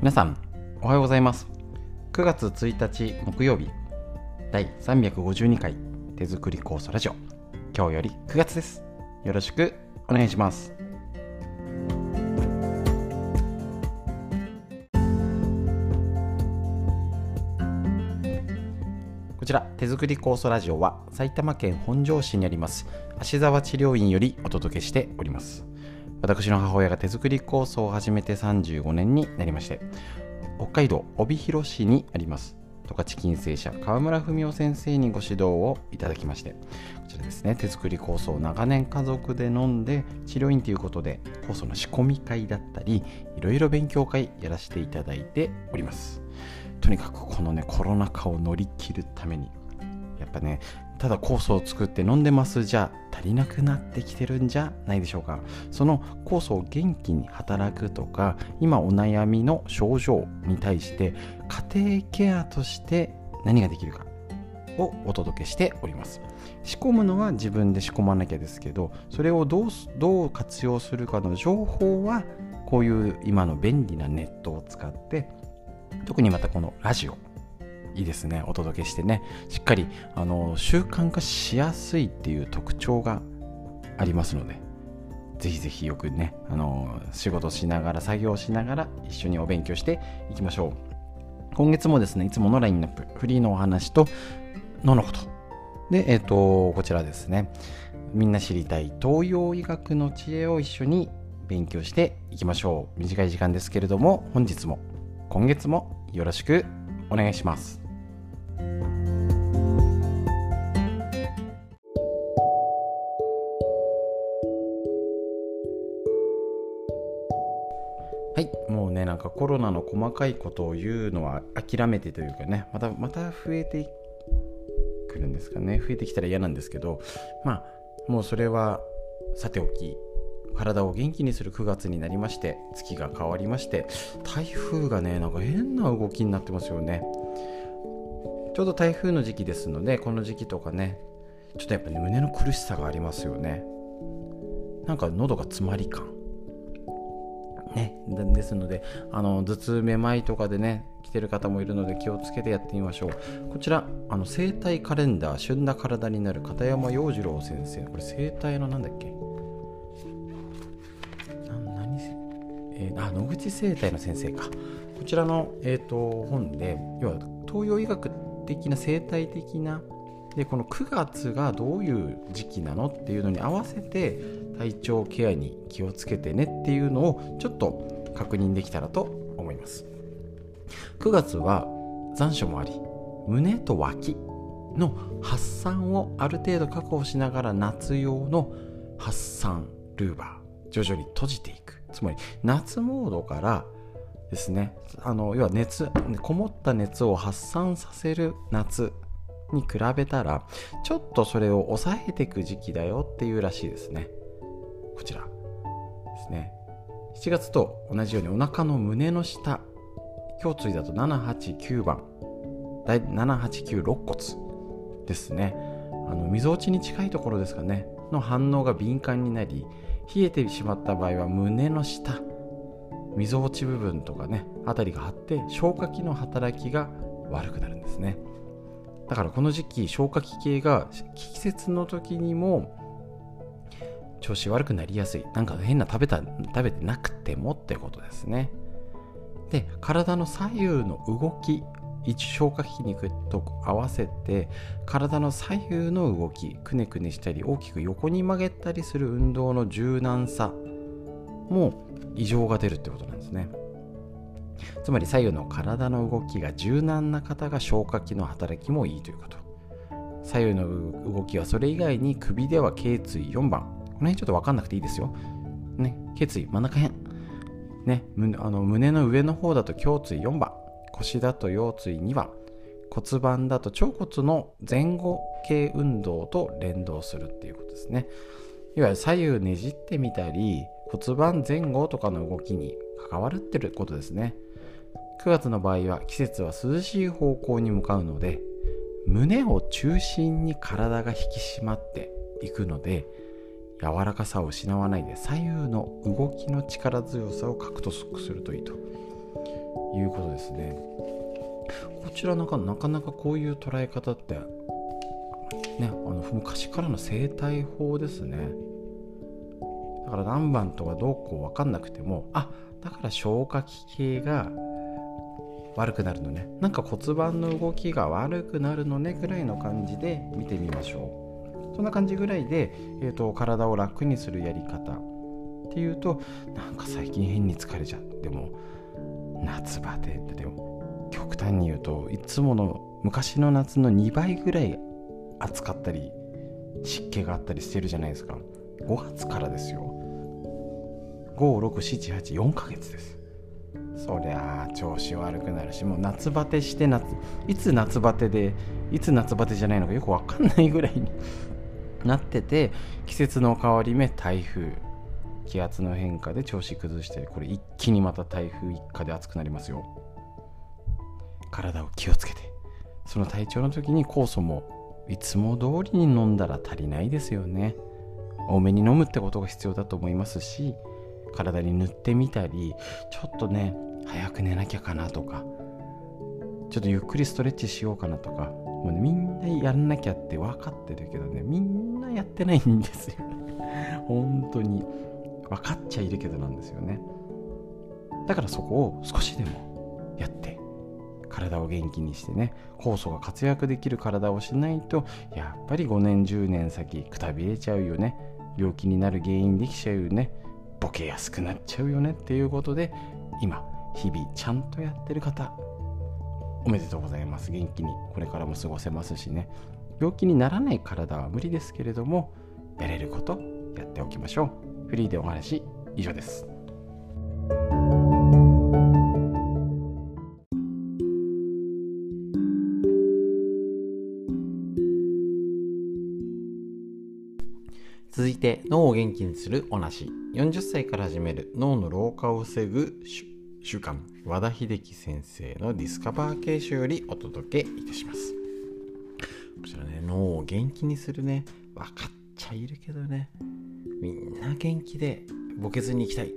皆さんおはようございます。9月1日木曜日第352回手作り酵素ラジオ。今日より9月です。よろしくお願いします。こちら手作り酵素ラジオは埼玉県本庄市にあります芦沢治療院よりお届けしております。私の母親が手作り酵素を始めて35年になりまして北海道帯広市にあります。十勝金星社川村文夫先生にご指導をいただきましてこちらですね。手作り酵素を長年家族で飲んで治療院ということで酵素の仕込み会だったりいろいろ勉強会やらせていただいております。とにかくこのねコロナ禍を乗り切るためにやっぱねただ酵素を作って飲んでますじゃ足りなくなってきてるんじゃないでしょうか。その酵素を元気に働くとか今お悩みの症状に対して家庭ケアとして何ができるかをお届けしております。仕込むのは自分で仕込まなきゃですけどそれをどうどう活用するかの情報はこういう今の便利なネットを使って特にまたこのラジオいいですねお届けしてね。しっかりあの習慣化しやすいっていう特徴がありますのでぜひぜひよくねあの仕事しながら作業しながら一緒にお勉強していきましょう。今月もですねいつものラインナップフリーのお話とののこと。でえっ、ー、とこちらですね。みんな知りたい東洋医学の知恵を一緒に勉強していきましょう。短い時間ですけれども本日も今月もよろしくお願いします。はいもうねなんかコロナの細かいことを言うのは諦めてというかねまたまた増えてくるんですかね。増えてきたら嫌なんですけどまあもうそれはさておき。体を元気にする9月になりまして月が変わりまして台風がねなんか変な動きになってますよね。ちょうど台風の時期ですのでこの時期とかねちょっとやっぱね胸の苦しさがありますよね。なんか喉が詰まり感。ね、ですのであの頭痛めまいとかでね来てる方もいるので気をつけてやってみましょう。こちらあの生体カレンダー旬な体になる片山洋次郎先生。これ生体のなんだっけ？えー、あ野口生態の先生か。こちらの、えーと、本で要は東洋医学的な生態的なでこの9月がどういう時期なのっていうのに合わせて体調ケアに気をつけてねっていうのをちょっと確認できたらと思います。9月は残暑もあり胸と脇の発散をある程度確保しながら夏用の発散ルーバー徐々に閉じていく。つまり夏モードからですねあの要は熱こもった熱を発散させる夏に比べたらちょっとそれを抑えていく時期だよっていうらしいですね。こちらですね。7月と同じようにお腹の胸の下胸椎だと789番789肋骨ですね。あの溝落ちに近いところですかね。の反応が敏感になり冷えてしまった場合は胸の下溝落ち部分とかね辺りが張って消化器の働きが悪くなるんですね。だからこの時期消化器系が季節の時にも調子悪くなりやすい。なんか変な食べた食べてなくてもってことですね。で体の左右の動き一消化筋肉と合わせて体の左右の動きくねくねしたり大きく横に曲げたりする運動の柔軟さも異常が出るってことなんですねつまり左右の体の動きが柔軟な方が消化器の働きもいいということ左右の動きはそれ以外に首では頸椎4番この辺ちょっと分かんなくていいですよ。ね、頸椎真ん中辺。ね、あの胸の上の方だと胸椎4番、腰だと腰椎2番、骨盤だと腸骨の前後系運動と連動するっていうことですね。いわゆる左右ねじってみたり、骨盤前後とかの動きに関わるってることですね。9月の場合は季節は涼しい方向に向かうので、胸を中心に体が引き締まっていくので、柔らかさを失わないで左右の動きの力強さを獲得するといいということですね。こちらなかなかなかこういう捉え方ってねあの昔からの生態法ですね。だから何番とかどうこう分かんなくてもあだから消化器系が悪くなるのね。なんか骨盤の動きが悪くなるのねぐらいの感じで見てみましょう。そんな感じぐらいで、えーと、体を楽にするやり方っていうとなんか最近変に疲れちゃっても夏バテってでも極端に言うといつもの昔の夏の2倍ぐらい暑かったり湿気があったりしてるじゃないですか。5月からですよ。56784ヶ月です。そりゃあ調子悪くなるしもう夏バテして夏いつ夏バテでいつ夏バテじゃないのかよく分かんないぐらいになってて季節の変わり目台風。気圧の変化で調子崩してこれ一気にまた台風一過で暑くなりますよ。体を気をつけて。その体調の時に酵素もいつも通りに飲んだら足りないですよね。多めに飲むってことが必要だと思いますし体に塗ってみたりちょっとね早く寝なきゃかなとかちょっとゆっくりストレッチしようかなとかもう、ね、みんなやんなきゃって分かってるけどねみんなやってないんですよ。本当に。分かっちゃいるけどなんですよね。だからそこを少しでもやって体を元気にしてね酵素が活躍できる体をしないとやっぱり5年10年先くたびれちゃうよね。病気になる原因できちゃうよね。ボケやすくなっちゃうよね。っていうことで今日々ちゃんとやってる方おめでとうございます。元気にこれからも過ごせますしね。病気にならない体は無理ですけれどもやれることやっておきましょう。フリーでお話以上です。続いて脳を元気にするお話。40歳から始める脳の老化を防ぐ習慣。和田秀樹先生のディスカバー形式よりお届けいたします。こちらね脳を元気にするね。分かっちゃいるけどね。みんな元気でボケずに行きたい。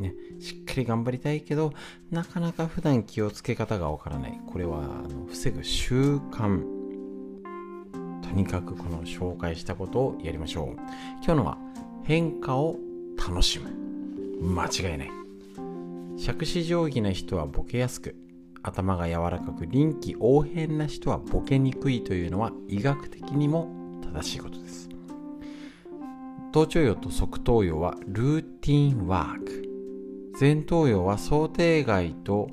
ね、しっかり頑張りたいけどなかなか普段気をつけ方がわからない。これはあの防ぐ習慣。とにかくこの紹介したことをやりましょう。今日のは変化を楽しむ。間違いない。杓子定規な人はボケやすく頭が柔らかく臨機応変な人はボケにくいというのは医学的にも正しいことです。頭頂葉と側頭葉はルーティンワーク。前頭葉は想定外と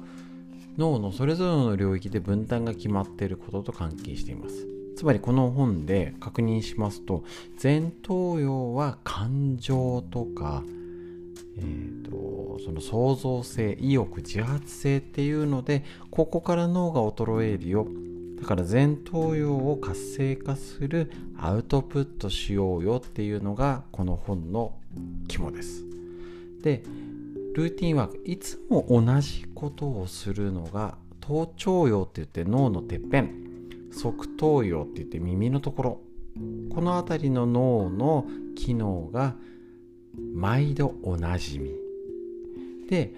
脳のそれぞれの領域で分担が決まっていることと関係しています。つまりこの本で確認しますと前頭葉は感情とかえーと、その創造性意欲自発性っていうのでここから脳が衰えるよ。だから前頭葉を活性化するアウトプットしようよっていうのがこの本の肝です。でルーティンワークいつも同じことをするのが頭頂葉って言って脳のてっぺん側頭葉って言って耳のところ。この辺りの脳の機能が毎度おなじみ。で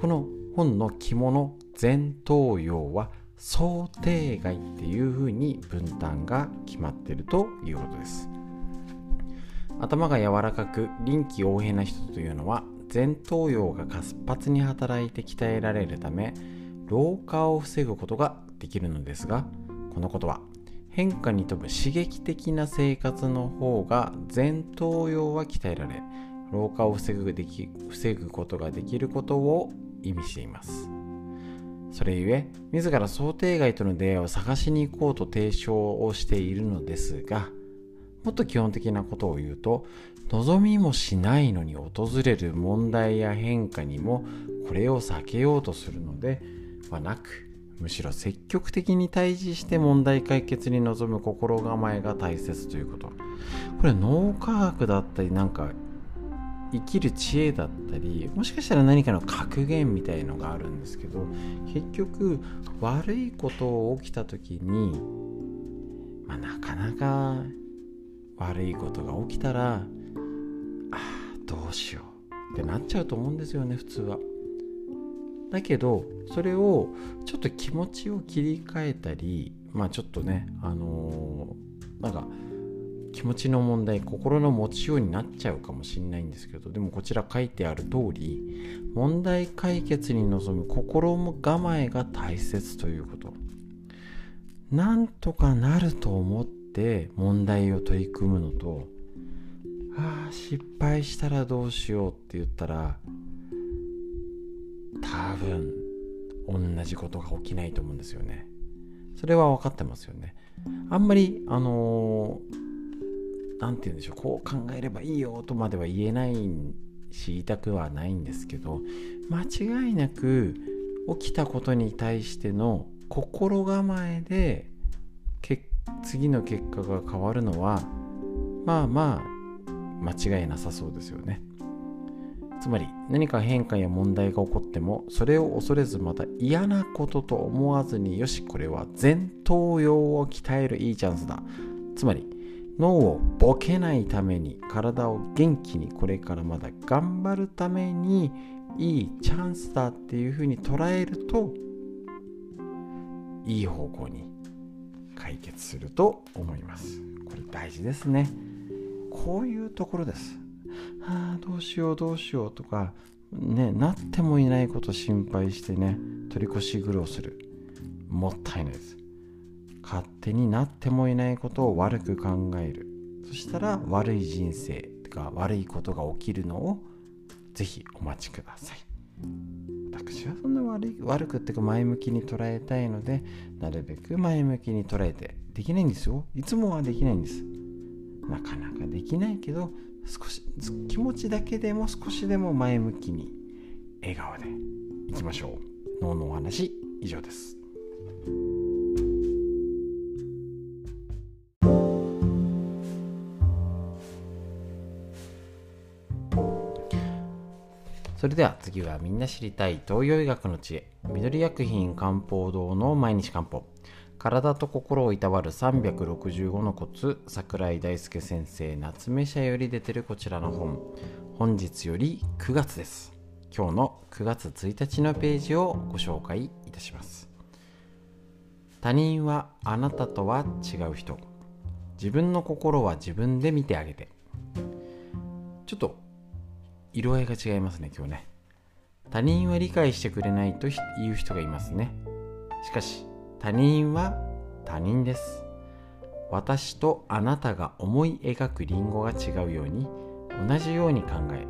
この本の肝の前頭葉は想定外っていうふうに分担が決まってるということです。頭が柔らかく臨機応変な人というのは前頭葉が活発に働いて鍛えられるため老化を防ぐことができるのですがこのことは変化に富む刺激的な生活の方が前頭葉は鍛えられ老化を防ぐでき防ぐことができることを意味しています。それゆえ自ら想定外との出会いを探しに行こうと提唱をしているのですがもっと基本的なことを言うと望みもしないのに訪れる問題や変化にもこれを避けようとするのではなくむしろ積極的に対峙して問題解決に臨む心構えが大切ということ。これ脳科学だったりなんか生きる知恵だったりもしかしたら何かの格言みたいのがあるんですけど結局悪いことを起きた時に、まあ、なかなか悪いことが起きたらああどうしようってなっちゃうと思うんですよね普通は。だだけどそれをちょっと気持ちを切り替えたりまあちょっとねあのー、なんか気持ちの問題心の持ちようになっちゃうかもしれないんですけどでもこちら書いてある通り問題解決に臨む心も構えが大切ということ。なんとかなると思って問題を取り組むのとああ失敗したらどうしようって言ったら多分同じことが起きないと思うんですよね。それは分かってますよね。あんまりあの何て言うんでしょうこう考えればいいよとまでは言えないし言いたくはないんですけど間違いなく起きたことに対しての心構えで次の結果が変わるのはまあまあ間違いなさそうですよね。つまり何か変化や問題が起こってもそれを恐れずまた嫌なことと思わずによしこれは前頭葉を鍛えるいいチャンスだ。つまり脳をボケないために体を元気にこれからまだ頑張るためにいいチャンスだっていうふうに捉えるといい方向に解決すると思います。これ大事ですね。こういうところです。あどうしようどうしようとかねなってもいないこと心配してね取り越し苦労する。もったいないです。勝手になってもいないことを悪く考える。そしたら悪い人生とか悪いことが起きるのをぜひお待ちください。私はそんな悪い悪くっていうか前向きに捉えたいのでなるべく前向きに捉えてできないんですよ。いつもはできないんです。なかなかできないけど少し気持ちだけでも少しでも前向きに笑顔でいきましょう。脳のお話以上です。それでは次はみんな知りたい東洋医学の知恵緑薬品漢方堂の毎日漢方。体と心をいたわる365のコツ桜井大輔先生夏目社より出てるこちらの本。本日より9月です。今日の9月1日のページをご紹介いたします。他人はあなたとは違う人。自分の心は自分で見てあげて。ちょっと色合いが違いますね今日ね。他人は理解してくれないという人がいますね。しかし他人は他人です。私とあなたが思い描くリンゴが違うように同じように考え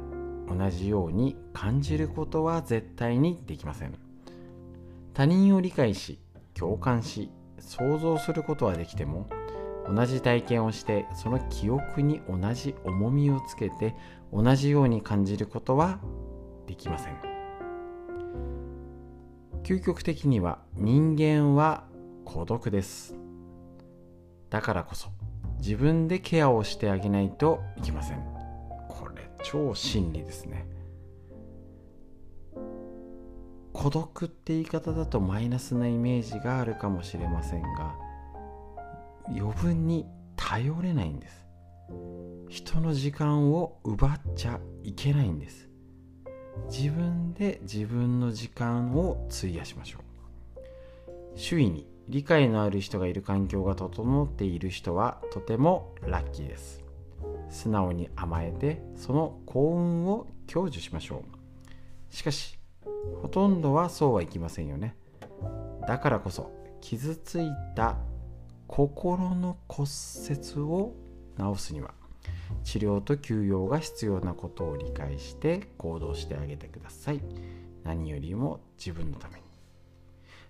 同じように感じることは絶対にできません。他人を理解し共感し想像することはできても同じ体験をしてその記憶に同じ重みをつけて同じように感じることはできません。究極的には人間は孤独です。だからこそ自分でケアをしてあげないといけません。これ超真理ですね。孤独って言い方だとマイナスなイメージがあるかもしれませんが余分に頼れないんです。人の時間を奪っちゃいけないんです。自分で自分の時間を費やしましょう。周囲に理解のある人がいる環境が整っている人はとてもラッキーです。素直に甘えてその幸運を享受しましょう。しかしほとんどはそうはいきませんよね。だからこそ傷ついた心の骨折を治すには治療と休養が必要なことを理解して行動してあげてください。何よりも自分のために。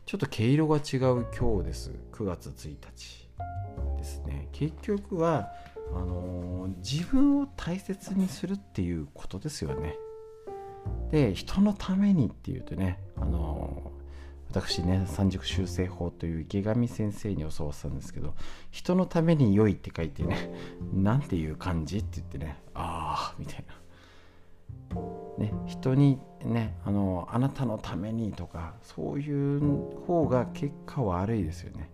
ちょっと毛色が違う今日です。9月1日ですね。結局はあのー、自分を大切にするっていうことですよね。で人のためにっていうとねあの私ね三軸修正法という池上先生に教わったんですけど人のために良いって書いてね なんていう感じって言ってねああみたいな。ね人にねあのあなたのためにとかそういう方が結果悪いですよね。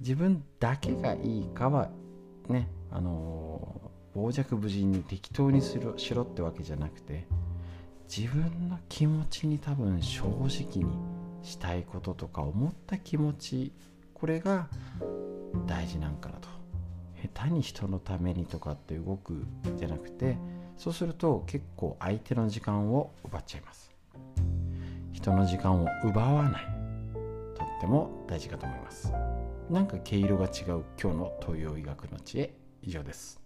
自分だけがいいかはねあの傍若無人に適当にしろしろってわけじゃなくて自分の気持ちに多分正直にしたいこととか思った気持ちこれが大事なんかなと。下手に人のためにとかって動くじゃなくてそうすると結構相手の時間を奪っちゃいます。人の時間を奪わない。とっても大事かと思います。なんか毛色が違う今日の東洋医学の知恵以上です。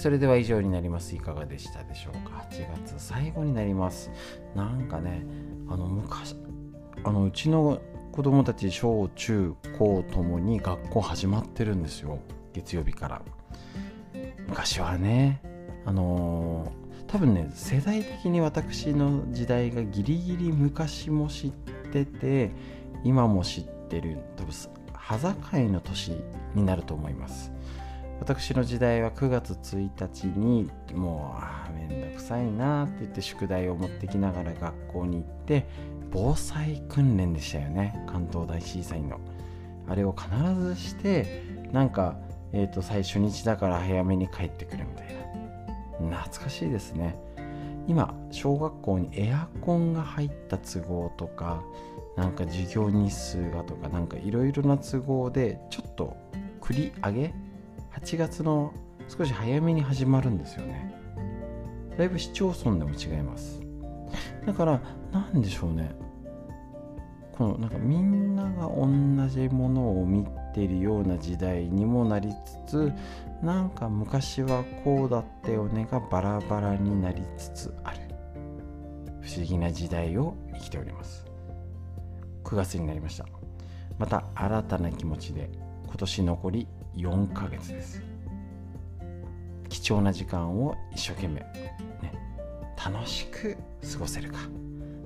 それでは以上になります。いかがでしたでしょうか？8月最後になります。なんかねあの昔あのうちの子供たち小中高ともに学校始まってるんですよ。月曜日から。昔はねあのー、多分ね世代的に私の時代がギリギリ昔も知ってて今も知ってる多分端境の年になると思います。私の時代は9月1日にもうあめんどくさいなって言って宿題を持ってきながら学校に行って防災訓練でしたよね。関東大震災の。あれを必ずしてなんか、えーと、最初日だから早めに帰ってくるみたいな。懐かしいですね。今小学校にエアコンが入った都合とかなんか授業日数がとかなんかいろいろな都合でちょっと繰り上げ8月の少し早めに始まるんですよね。だいぶ市町村でも違います。だから何でしょうね。このなんかみんなが同じものを見てるような時代にもなりつつなんか昔はこうだったよねがバラバラになりつつある。不思議な時代を生きております。9月になりました。また新たな気持ちで今年残り4ヶ月です。貴重な時間を一生懸命、ね、楽しく過ごせるか。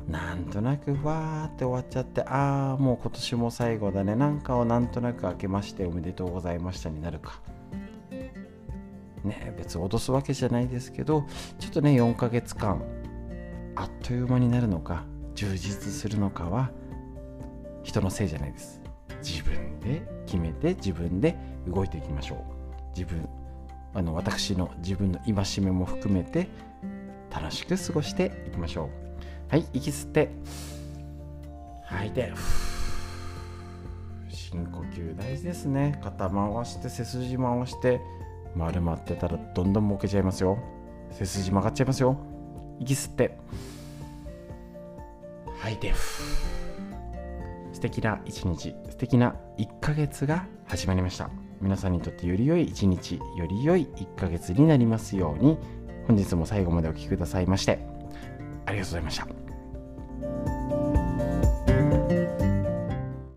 なんとなくわーって終わっちゃってああもう今年も最後だね。なんかをなんとなく明けましておめでとうございましたになるか。ね別に脅すわけじゃないですけどちょっとね4ヶ月間あっという間になるのか充実するのかは人のせいじゃないです。自分で決めて自分で動いていきましょう。自分あの私の自分の戒めも含めて楽しく過ごしていきましょう。はい息吸って。吐いて。深呼吸大事ですね。肩回して背筋回して丸まってたらどんどん儲けちゃいますよ。背筋曲がっちゃいますよ。息吸って。吐いて。素敵な一日素敵な1ヶ月が始まりました。皆さんにとってより良い一日より良い1ヶ月になりますように本日も最後までお聴きくださいましてありがとうございました。